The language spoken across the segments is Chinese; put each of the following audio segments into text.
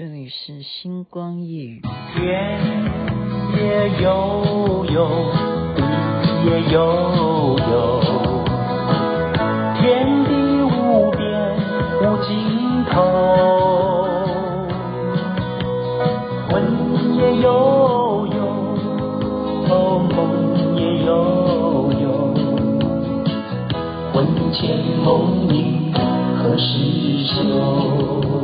这里是星光夜雨。天也悠悠，地也悠悠，天地无边无尽头，魂也悠悠，哦，梦也悠悠，魂牵梦萦何时休？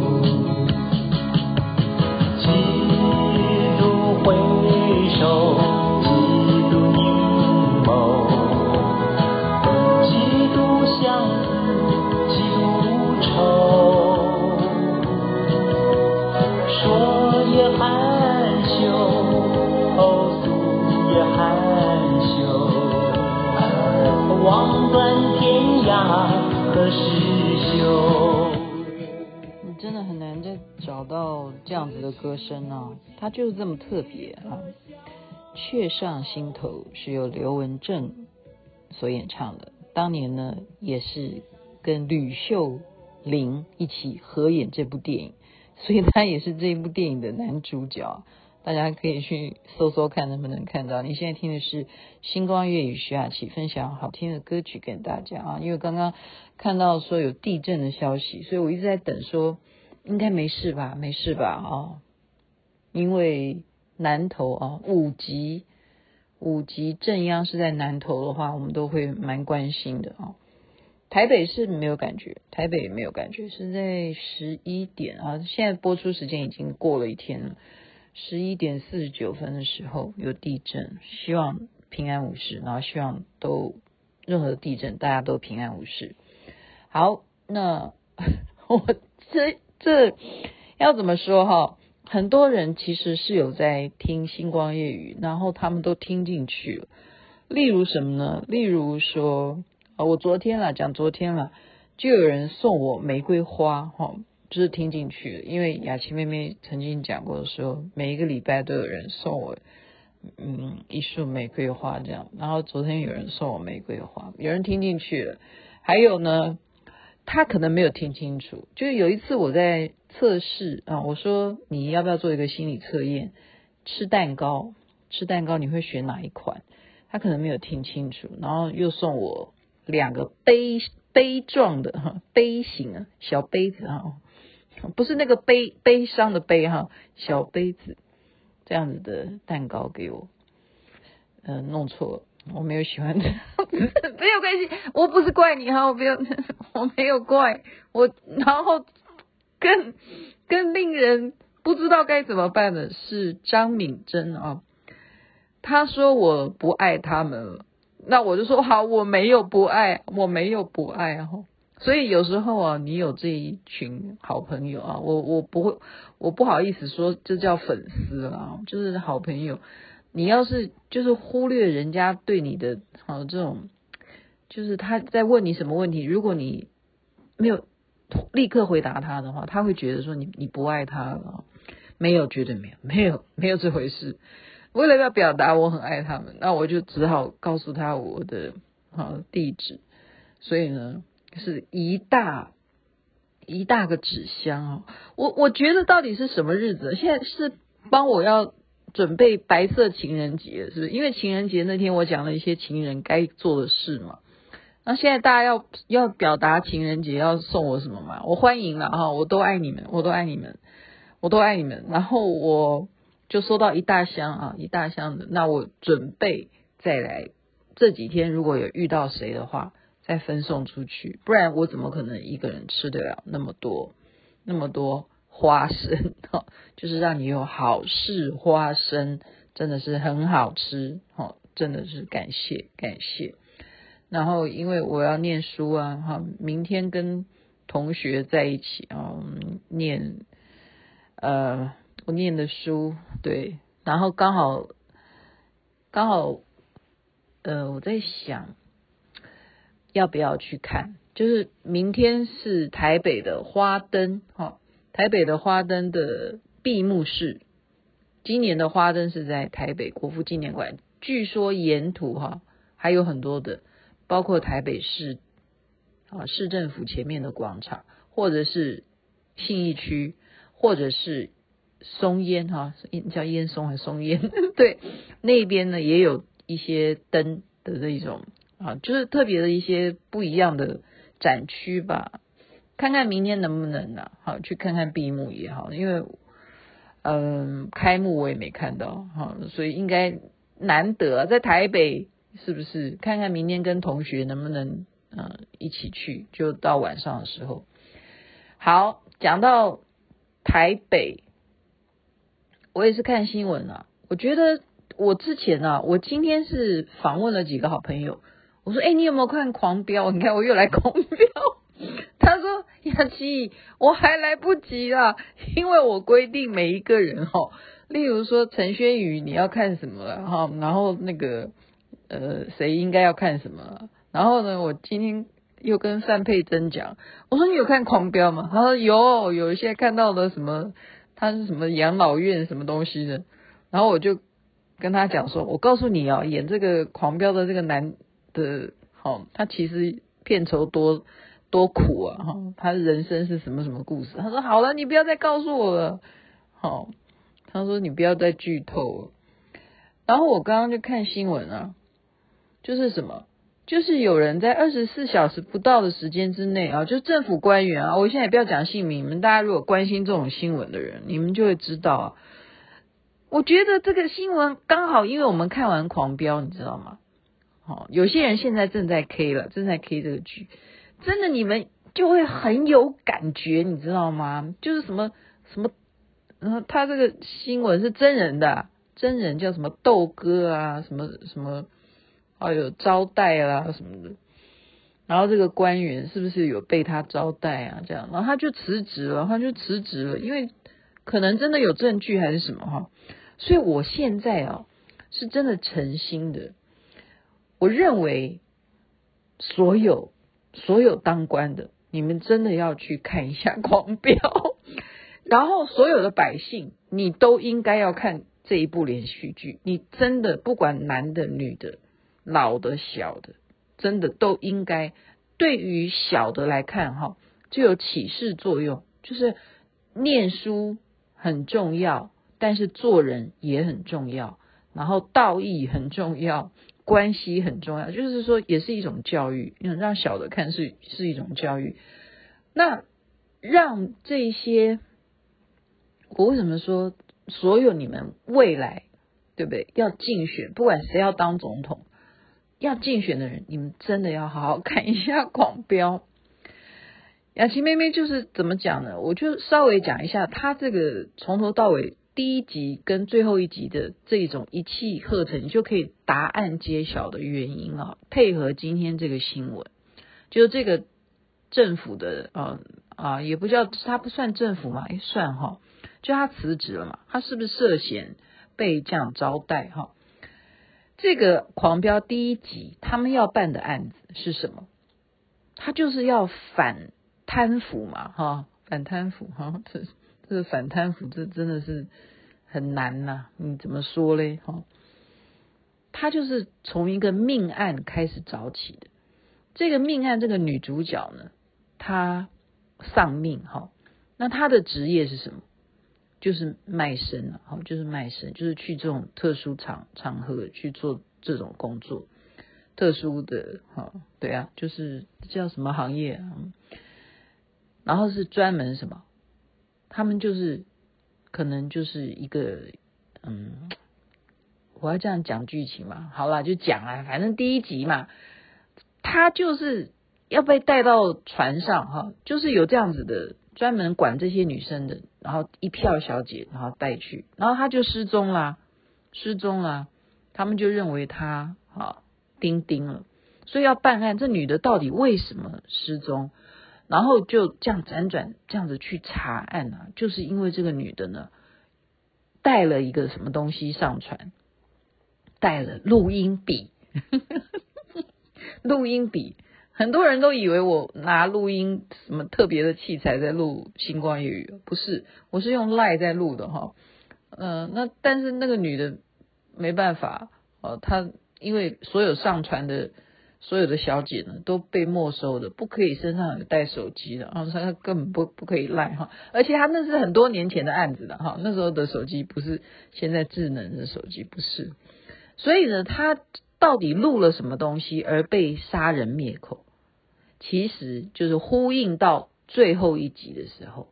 歌声呢，它就是这么特别啊！雀上心头是由刘文正所演唱的，当年呢也是跟吕秀玲一起合演这部电影，所以他也是这部电影的男主角。大家可以去搜搜看能不能看到。你现在听的是星光粤语徐雅琪分享好听的歌曲给大家啊！因为刚刚看到说有地震的消息，所以我一直在等说应该没事吧，没事吧哦！因为南投啊五级五级震央是在南投的话，我们都会蛮关心的啊。台北是没有感觉，台北也没有感觉，是在十一点啊。现在播出时间已经过了一天了。十一点四十九分的时候有地震，希望平安无事，然后希望都任何地震大家都平安无事。好，那 我这这要怎么说哈？很多人其实是有在听星光夜语，然后他们都听进去了。例如什么呢？例如说啊，我昨天了，讲昨天了，就有人送我玫瑰花哈。就是听进去了，因为雅琪妹妹曾经讲过的时候，每一个礼拜都有人送我，嗯，一束玫瑰花这样。然后昨天有人送我玫瑰花，有人听进去了。还有呢，他可能没有听清楚。就是有一次我在测试啊，我说你要不要做一个心理测验？吃蛋糕，吃蛋糕你会选哪一款？他可能没有听清楚，然后又送我两个杯杯状的哈杯型啊小杯子哈。不是那个悲悲伤的悲哈，小杯子这样子的蛋糕给我，嗯、弄错了，我没有喜欢的，没有关系，我不是怪你哈，我没有，我没有怪我，然后更更令人不知道该怎么办的是张敏珍啊，他说我不爱他们了，那我就说好，我没有不爱，我没有不爱哈。所以有时候啊，你有这一群好朋友啊，我我不会，我不好意思说这叫粉丝啊，就是好朋友。你要是就是忽略人家对你的好这种，就是他在问你什么问题，如果你没有立刻回答他的话，他会觉得说你你不爱他了。没有，绝对没有，没有没有这回事。为了要表达我很爱他们，那我就只好告诉他我的好地址。所以呢。是一大一大个纸箱哦，我我觉得到底是什么日子？现在是帮我要准备白色情人节，是不是？因为情人节那天我讲了一些情人该做的事嘛。那现在大家要要表达情人节要送我什么嘛？我欢迎了哈，我都爱你们，我都爱你们，我都爱你们。然后我就收到一大箱啊，一大箱的。那我准备再来这几天，如果有遇到谁的话。再分送出去，不然我怎么可能一个人吃得了那么多那么多花生？哈，就是让你有好事花生，真的是很好吃，哈，真的是感谢感谢。然后因为我要念书啊，哈，明天跟同学在一起啊，念呃我念的书，对，然后刚好刚好呃我在想。要不要去看？就是明天是台北的花灯，哈，台北的花灯的闭幕式。今年的花灯是在台北国父纪念馆，据说沿途哈还有很多的，包括台北市啊市政府前面的广场，或者是信义区，或者是松烟哈，叫烟松还是松烟？对，那边呢也有一些灯的这种啊，就是特别的一些不一样的展区吧。看看明天能不能呢？好，去看看闭幕也好，因为嗯，开幕我也没看到哈，所以应该难得，在台北是不是？看看明天跟同学能不能嗯一起去，就到晚上的时候。好，讲到台北，我也是看新闻啊。我觉得我之前啊，我今天是访问了几个好朋友，我说：“哎，你有没有看《狂飙》？你看我又来《狂飙》。”他说：“雅琪，我还来不及啦，因为我规定每一个人哈，例如说陈轩宇你要看什么了哈，然后那个呃谁应该要看什么，然后呢，我今天又跟范佩珍讲，我说你有看《狂飙》吗？他说有，有一些看到的什么，他是什么养老院什么东西的，然后我就跟他讲说，我告诉你啊，演这个《狂飙》的这个男的，好，他其实片酬多。”多苦啊！哈，他人生是什么什么故事？他说：“好了，你不要再告诉我了。”好，他说：“你不要再剧透了。”然后我刚刚就看新闻啊，就是什么，就是有人在二十四小时不到的时间之内啊，就政府官员啊，我现在也不要讲姓名，你们大家如果关心这种新闻的人，你们就会知道啊。我觉得这个新闻刚好，因为我们看完《狂飙》，你知道吗？好，有些人现在正在 K 了，正在 K 这个剧。真的，你们就会很有感觉，你知道吗？就是什么什么，然后他这个新闻是真人的，真人叫什么豆哥啊，什么什么，还有招待啊什么的。然后这个官员是不是有被他招待啊？这样，然后他就辞职了，他就辞职了，因为可能真的有证据还是什么哈。所以我现在啊，是真的诚心的，我认为所有。所有当官的，你们真的要去看一下《狂飙》，然后所有的百姓，你都应该要看这一部连续剧。你真的不管男的、女的、老的、小的，真的都应该。对于小的来看，哈，就有启示作用，就是念书很重要，但是做人也很重要，然后道义很重要。关系很重要，就是说也是一种教育，让小的看是是一种教育。那让这些，我为什么说所有你们未来对不对？要竞选，不管谁要当总统，要竞选的人，你们真的要好好看一下《狂飙》。雅琪妹妹就是怎么讲呢？我就稍微讲一下，她这个从头到尾。第一集跟最后一集的这种一气呵成，就可以答案揭晓的原因啊，配合今天这个新闻，就是这个政府的啊啊，也不叫他不算政府嘛，哎算哈，就他辞职了嘛，他是不是涉嫌被这样招待哈？这个狂飙第一集他们要办的案子是什么？他就是要反贪腐嘛哈，反贪腐哈这。这反贪腐，这真的是很难呐、啊！你怎么说嘞？哈，他就是从一个命案开始找起的。这个命案，这个女主角呢，她丧命哈。那她的职业是什么？就是卖身了，哈，就是卖身，就是去这种特殊场场合去做这种工作，特殊的哈，对啊，就是叫什么行业啊？然后是专门什么？他们就是可能就是一个嗯，我要这样讲剧情嘛，好啦，就讲啊，反正第一集嘛，他就是要被带到船上哈，就是有这样子的专门管这些女生的，然后一票小姐，然后带去，然后她就失踪啦，失踪啦，他们就认为她啊钉钉了，所以要办案，这女的到底为什么失踪？然后就这样辗转这样子去查案啊，就是因为这个女的呢带了一个什么东西上船，带了录音笔，录音笔，很多人都以为我拿录音什么特别的器材在录星光夜雨，不是，我是用赖在录的哈，嗯、呃，那但是那个女的没办法，哦，她因为所有上传的。所有的小姐呢都被没收的，不可以身上有带手机的，然后他根本不不可以赖哈，而且她那是很多年前的案子了哈，那时候的手机不是现在智能的手机，不是，所以呢，他到底录了什么东西而被杀人灭口，其实就是呼应到最后一集的时候。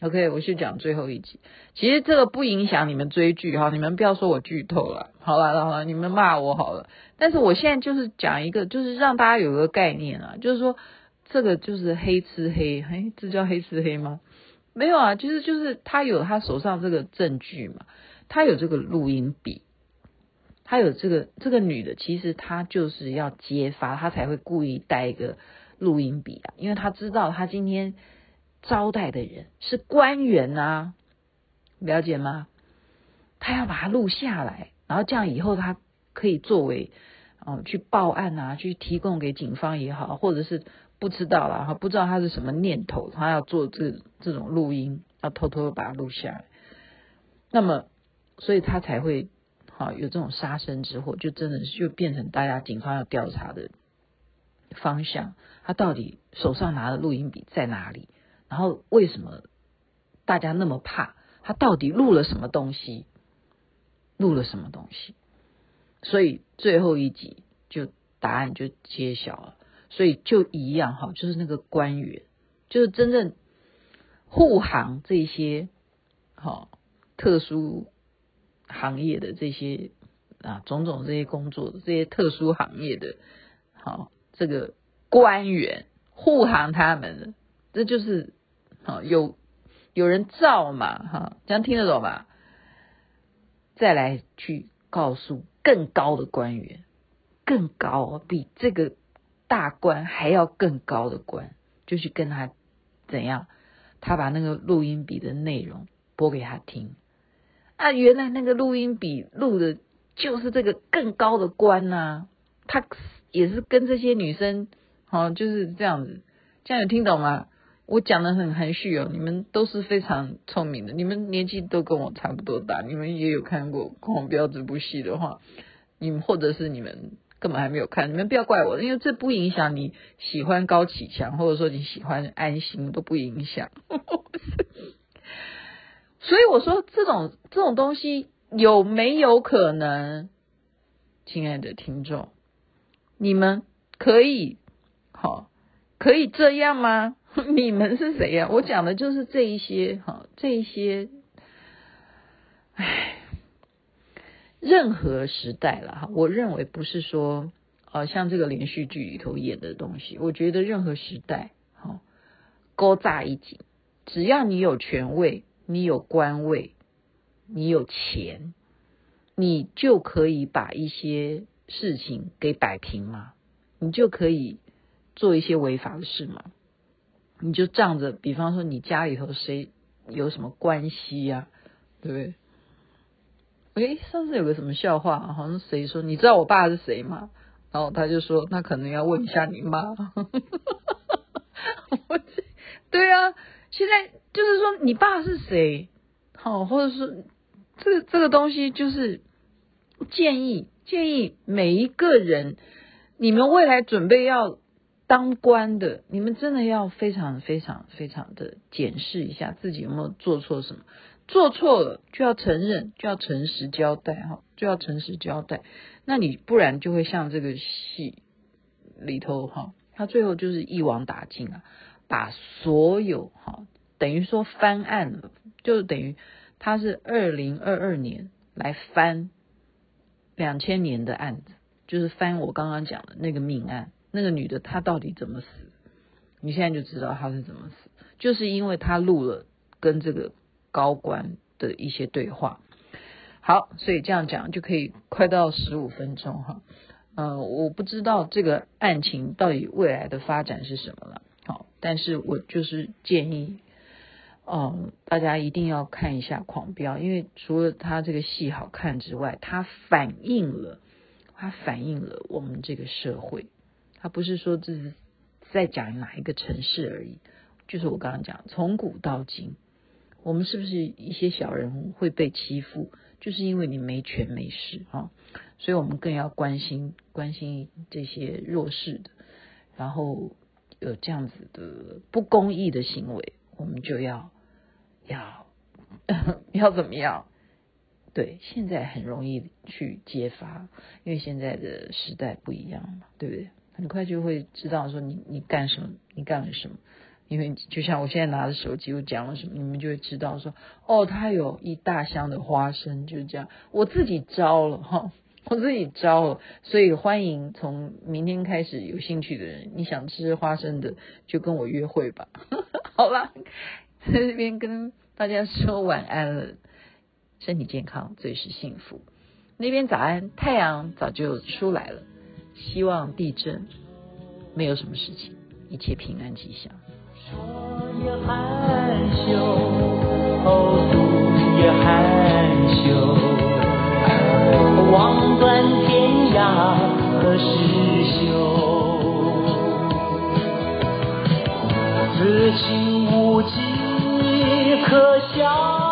OK，我去讲最后一集。其实这个不影响你们追剧哈，你们不要说我剧透了。好了好了，你们骂我好了。但是我现在就是讲一个，就是让大家有个概念啊，就是说这个就是黑吃黑，嘿，这叫黑吃黑吗？没有啊，就是就是他有他手上这个证据嘛，他有这个录音笔，他有这个这个女的，其实她就是要揭发，她才会故意带一个录音笔啊，因为他知道他今天。招待的人是官员啊，了解吗？他要把它录下来，然后这样以后他可以作为哦去报案啊，去提供给警方也好，或者是不知道了哈，不知道他是什么念头，他要做这这种录音，要偷偷把它录下来。那么，所以他才会好有这种杀身之祸，就真的就变成大家警方要调查的方向。他到底手上拿的录音笔在哪里？然后为什么大家那么怕？他到底录了什么东西？录了什么东西？所以最后一集就答案就揭晓了。所以就一样哈，就是那个官员，就是真正护航这些哈特殊行业的这些啊种种这些工作这些特殊行业的，好这个官员护航他们的，这就是。啊，有有人造嘛？哈，这样听得懂吧？再来去告诉更高的官员，更高比这个大官还要更高的官，就去跟他怎样？他把那个录音笔的内容播给他听。啊，原来那个录音笔录的就是这个更高的官呐、他也是跟这些女生，好，就是这样子。这样有听懂吗？我讲的很含蓄哦，你们都是非常聪明的，你们年纪都跟我差不多大，你们也有看过《狂飙》这部戏的话，你们或者是你们根本还没有看，你们不要怪我，因为这不影响你喜欢高启强，或者说你喜欢安心都不影响。所以我说这种这种东西有没有可能，亲爱的听众，你们可以好可以这样吗？你们是谁呀？我讲的就是这一些哈，这一些，唉，任何时代了哈，我认为不是说，呃，像这个连续剧里头演的东西，我觉得任何时代，哈，勾扎一紧，只要你有权位，你有官位，你有钱，你就可以把一些事情给摆平嘛，你就可以做一些违法的事嘛。你就仗着，比方说你家里头谁有什么关系呀、对不对？诶，上次有个什么笑话，好像谁说你知道我爸是谁吗？然后他就说，那可能要问一下你妈。我 对啊，现在就是说你爸是谁？好，或者是这这个东西，就是建议建议每一个人，你们未来准备要。当官的，你们真的要非常非常非常的检视一下自己有没有做错什么，做错了就要承认，就要诚实交代哈，就要诚实交代。那你不然就会像这个戏里头哈，他最后就是一网打尽啊，把所有哈等于说翻案了，就等于他是二零二二年来翻两千年的案子，就是翻我刚刚讲的那个命案。那个女的她到底怎么死？你现在就知道她是怎么死，就是因为她录了跟这个高官的一些对话。好，所以这样讲就可以快到十五分钟哈。呃，我不知道这个案情到底未来的发展是什么了。好，但是我就是建议，哦、大家一定要看一下《狂飙》，因为除了他这个戏好看之外，它反映了，它反映了我们这个社会。他不是说这是在讲哪一个城市而已，就是我刚刚讲，从古到今，我们是不是一些小人会被欺负，就是因为你没权没势啊，所以我们更要关心关心这些弱势的，然后有这样子的不公义的行为，我们就要要 要怎么样？对，现在很容易去揭发，因为现在的时代不一样嘛，对不对？很快就会知道说你你干什么，你干了什么。因为就像我现在拿着手机，我讲了什么，你们就会知道说，哦，他有一大箱的花生，就是这样。我自己招了哈，我自己招了，所以欢迎从明天开始有兴趣的人，你想吃花生的就跟我约会吧。好了，在这边跟大家说晚安了，身体健康最是幸福。那边早安，太阳早就出来了，希望地震没有什么事情，一切平安吉祥。说也害羞，哦，读也害羞，望断天涯何时休？此情无计可笑。